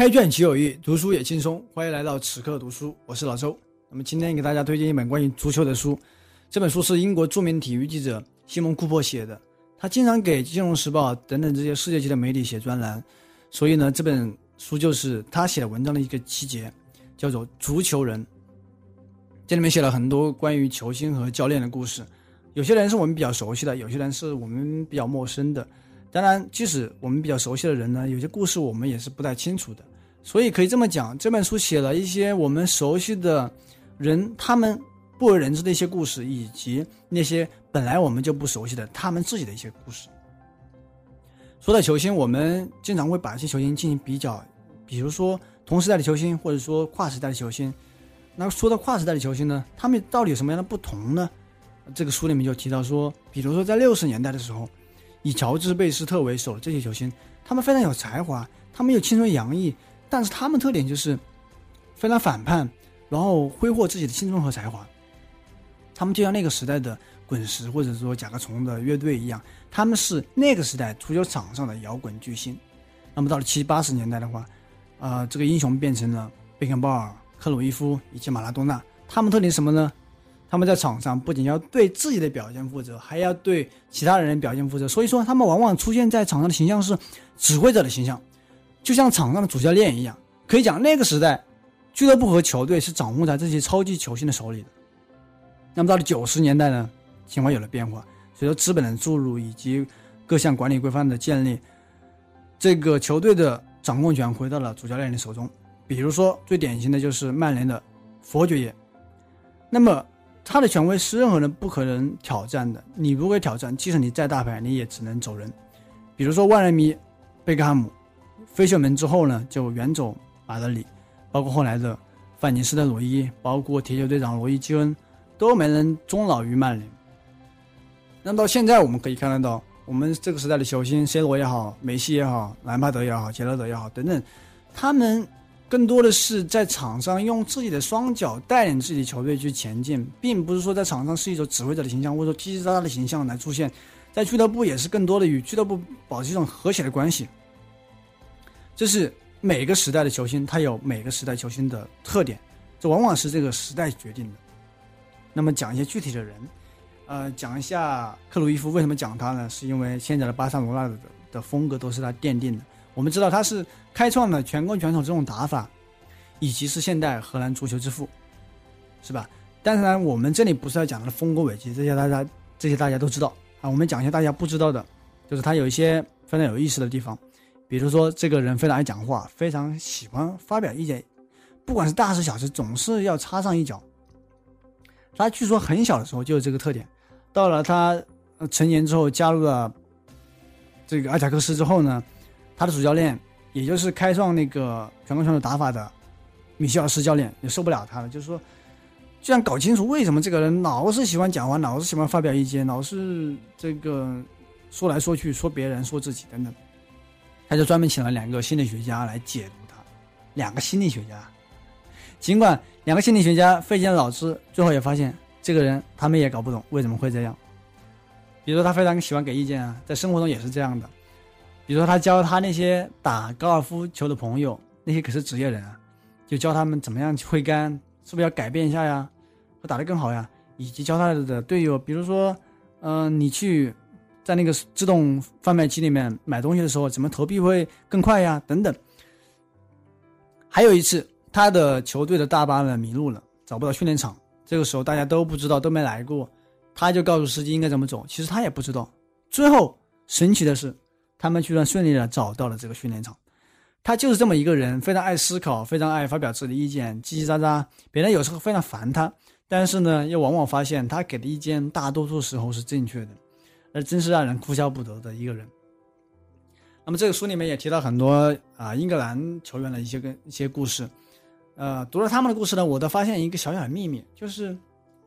开卷即有益，读书也轻松。欢迎来到此刻读书，我是老周。那么今天给大家推荐一本关于足球的书，这本书是英国著名体育记者西蒙·库珀写的。他经常给《金融时报》等等这些世界级的媒体写专栏，所以呢，这本书就是他写的文章的一个集结，叫做《足球人》。这里面写了很多关于球星和教练的故事，有些人是我们比较熟悉的，有些人是我们比较陌生的。当然，即使我们比较熟悉的人呢，有些故事我们也是不太清楚的。所以可以这么讲，这本书写了一些我们熟悉的人，他们不为人知的一些故事，以及那些本来我们就不熟悉的他们自己的一些故事。说到球星，我们经常会把一些球星进行比较，比如说同时代的球星，或者说跨时代的球星。那说到跨时代的球星呢，他们到底有什么样的不同呢？这个书里面就提到说，比如说在六十年代的时候。以乔治·贝斯特为首的这些球星，他们非常有才华，他们又青春洋溢，但是他们特点就是非常反叛，然后挥霍自己的青春和才华。他们就像那个时代的滚石或者说甲壳虫的乐队一样，他们是那个时代足球场上的摇滚巨星。那么到了七八十年代的话，呃，这个英雄变成了贝肯鲍尔、克鲁伊夫以及马拉多纳。他们特点什么呢？他们在场上不仅要对自己的表现负责，还要对其他人表现负责。所以说，他们往往出现在场上的形象是指挥者的形象，就像场上的主教练一样。可以讲，那个时代，俱乐部和球队是掌握在这些超级球星的手里的。那么到了九十年代呢，情况有了变化。随着资本的注入以及各项管理规范的建立，这个球队的掌控权回到了主教练的手中。比如说，最典型的就是曼联的佛爵爷。那么。他的权威是任何人不可能挑战的。你如果挑战，即使你再大牌，你也只能走人。比如说万人迷贝克汉姆飞秀门之后呢，就远走马德里，包括后来的范尼斯特罗伊，包括铁球队长罗伊基恩，都没能终老于曼联。那到现在我们可以看得到，我们这个时代的球星，C 罗也好，梅西也好，兰帕德也好，杰拉德也好，等等，他们。更多的是在场上用自己的双脚带领自己的球队去前进，并不是说在场上是一种指挥者的形象或者说叽叽喳喳的形象来出现，在俱乐部也是更多的与俱乐部保持一种和谐的关系。这是每个时代的球星，他有每个时代球星的特点，这往往是这个时代决定的。那么讲一些具体的人，呃，讲一下克鲁伊夫为什么讲他呢？是因为现在的巴塞罗那的的风格都是他奠定的。我们知道他是开创了全攻全守这种打法，以及是现代荷兰足球之父，是吧？但是呢，我们这里不是要讲他的丰功伟绩，这些大家这些大家都知道啊。我们讲一些大家不知道的，就是他有一些非常有意思的地方，比如说这个人非常爱讲话，非常喜欢发表意见，不管是大事小事，总是要插上一脚。他据说很小的时候就有这个特点，到了他成年之后加入了这个阿贾克斯之后呢。他的主教练，也就是开创那个全攻全守打法的米歇尔斯教练，也受不了他了，就是说，就想搞清楚为什么这个人老是喜欢讲话，老是喜欢发表意见，老是这个说来说去，说别人，说自己等等。他就专门请了两个心理学家来解读他，两个心理学家。尽管两个心理学家费尽了脑汁，最后也发现这个人他们也搞不懂为什么会这样。比如说他非常喜欢给意见啊，在生活中也是这样的。比如说，他教他那些打高尔夫球的朋友，那些可是职业人啊，就教他们怎么样挥杆，是不是要改变一下呀，会打得更好呀？以及教他的队友，比如说，嗯，你去在那个自动贩卖机里面买东西的时候，怎么投币会更快呀？等等。还有一次，他的球队的大巴呢迷路了，找不到训练场，这个时候大家都不知道，都没来过，他就告诉司机应该怎么走，其实他也不知道。最后，神奇的是。他们居然顺利的找到了这个训练场，他就是这么一个人，非常爱思考，非常爱发表自己的意见，叽叽喳喳，别人有时候非常烦他，但是呢，又往往发现他给的意见大多数时候是正确的，那真是让人哭笑不得的一个人。那么这个书里面也提到很多啊英格兰球员的一些个一些故事，呃，读了他们的故事呢，我都发现一个小小的秘密，就是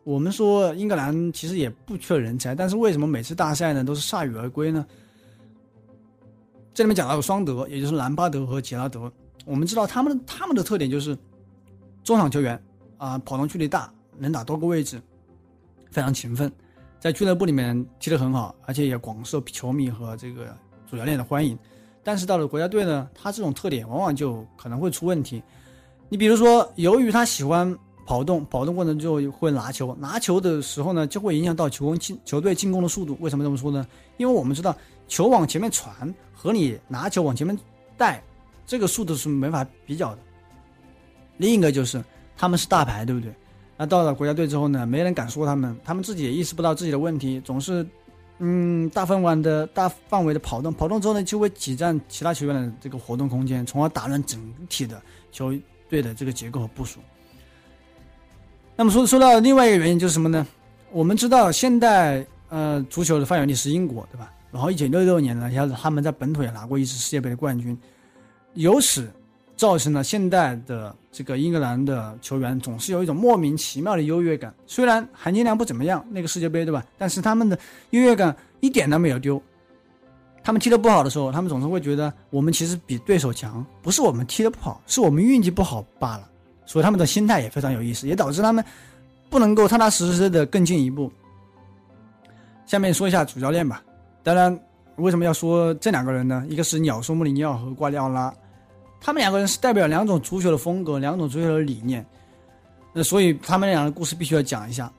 我们说英格兰其实也不缺人才，但是为什么每次大赛呢都是铩羽而归呢？这里面讲到双德，也就是兰巴德和杰拉德。我们知道他们他们的特点就是中场球员啊，跑动距离大，能打多个位置，非常勤奋，在俱乐部里面踢得很好，而且也广受球迷和这个主教练的欢迎。但是到了国家队呢，他这种特点往往就可能会出问题。你比如说，由于他喜欢跑动，跑动过程就会拿球，拿球的时候呢，就会影响到球进球队进攻的速度。为什么这么说呢？因为我们知道，球往前面传和你拿球往前面带，这个速度是没法比较的。另一个就是他们是大牌，对不对？那到了国家队之后呢，没人敢说他们，他们自己也意识不到自己的问题，总是。嗯，大范围的大范围的跑动，跑动之后呢，就会挤占其他球员的这个活动空间，从而打乱整体的球队的这个结构和部署。那么说说到另外一个原因就是什么呢？我们知道现代呃足球的发源地是英国，对吧？然后一九六六年呢，一下子他们在本土也拿过一次世界杯的冠军，由此造成了现代的这个英格兰的球员总是有一种莫名其妙的优越感。虽然含金量不怎么样，那个世界杯对吧？但是他们的优越感一点都没有丢。他们踢得不好的时候，他们总是会觉得我们其实比对手强，不是我们踢得不好，是我们运气不好罢了。所以他们的心态也非常有意思，也导致他们不能够踏踏实实的更进一步。下面说一下主教练吧。当然，为什么要说这两个人呢？一个是鸟叔穆里尼奥和瓜迪奥拉。他们两个人是代表两种足球的风格，两种足球的理念，那所以他们俩的故事必须要讲一下。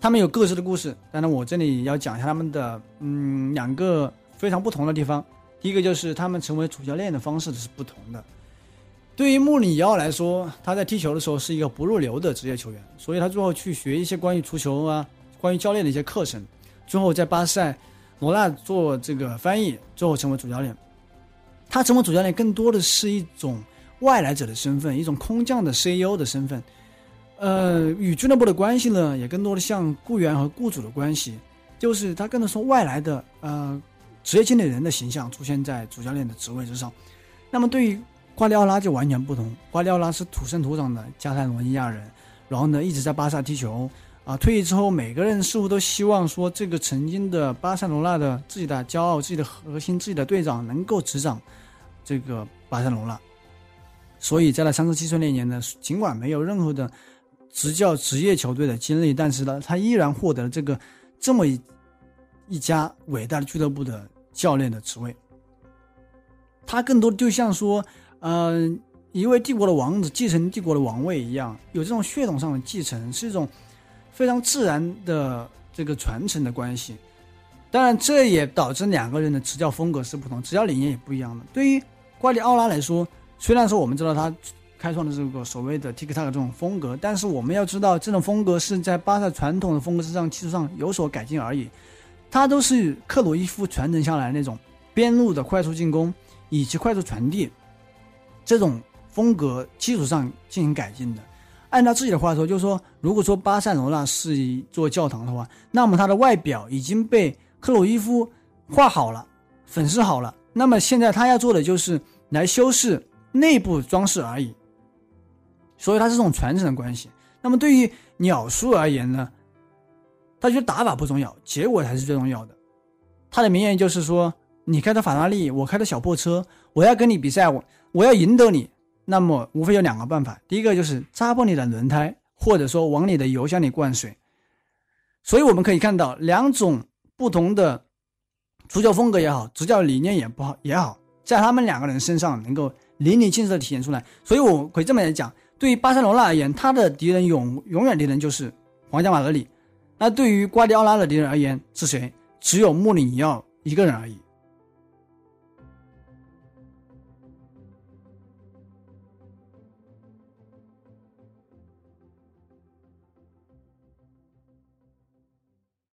他们有各自的故事，当然我这里要讲一下他们的嗯两个非常不同的地方。第一个就是他们成为主教练的方式是不同的。对于穆里尼奥来说，他在踢球的时候是一个不入流的职业球员，所以他最后去学一些关于足球啊、关于教练的一些课程，最后在巴塞罗那做这个翻译，最后成为主教练。他成为主教练更多的是一种外来者的身份，一种空降的 CEO 的身份，呃，与俱乐部的关系呢，也更多的像雇员和雇主的关系，就是他更多说外来的呃职业经理人的形象出现在主教练的职位之上。那么对于瓜迪奥拉就完全不同，瓜迪奥拉是土生土长的加泰罗尼亚人，然后呢一直在巴萨踢球啊，退役之后每个人似乎都希望说这个曾经的巴塞罗那的自己的骄傲、自己的核心、自己的队长能够执掌。这个巴塞罗那，所以在他三十七岁那年呢，尽管没有任何的执教职业球队的经历，但是呢，他依然获得了这个这么一一家伟大的俱乐部的教练的职位。他更多就像说，嗯，一位帝国的王子继承帝国的王位一样，有这种血统上的继承，是一种非常自然的这个传承的关系。当然，这也导致两个人的执教风格是不同，执教理念也不一样的。对于瓜迪奥拉来说，虽然说我们知道他开创的这个所谓的 TikTok 这种风格，但是我们要知道，这种风格是在巴萨传统的风格之上基础上有所改进而已。他都是克鲁伊夫传承下来那种边路的快速进攻以及快速传递这种风格基础上进行改进的。按照自己的话说，就是说，如果说巴塞罗那是一座教堂的话，那么它的外表已经被克鲁伊夫画好了，粉饰好了。那么现在他要做的就是来修饰内部装饰而已，所以它是这种传承的关系。那么对于鸟叔而言呢，他觉得打法不重要，结果才是最重要的。他的名言就是说：“你开的法拉利，我开的小破车，我要跟你比赛，我我要赢得你。那么无非有两个办法，第一个就是扎破你的轮胎，或者说往你的油箱里灌水。所以我们可以看到两种不同的。”足球风格也好，执教理念也不好也好，在他们两个人身上能够淋漓尽致的体现出来。所以我可以这么来讲，对于巴塞罗那而言，他的敌人永永远敌人就是皇家马德里；那对于瓜迪奥拉的敌人而言是谁？只有穆里尼奥一个人而已。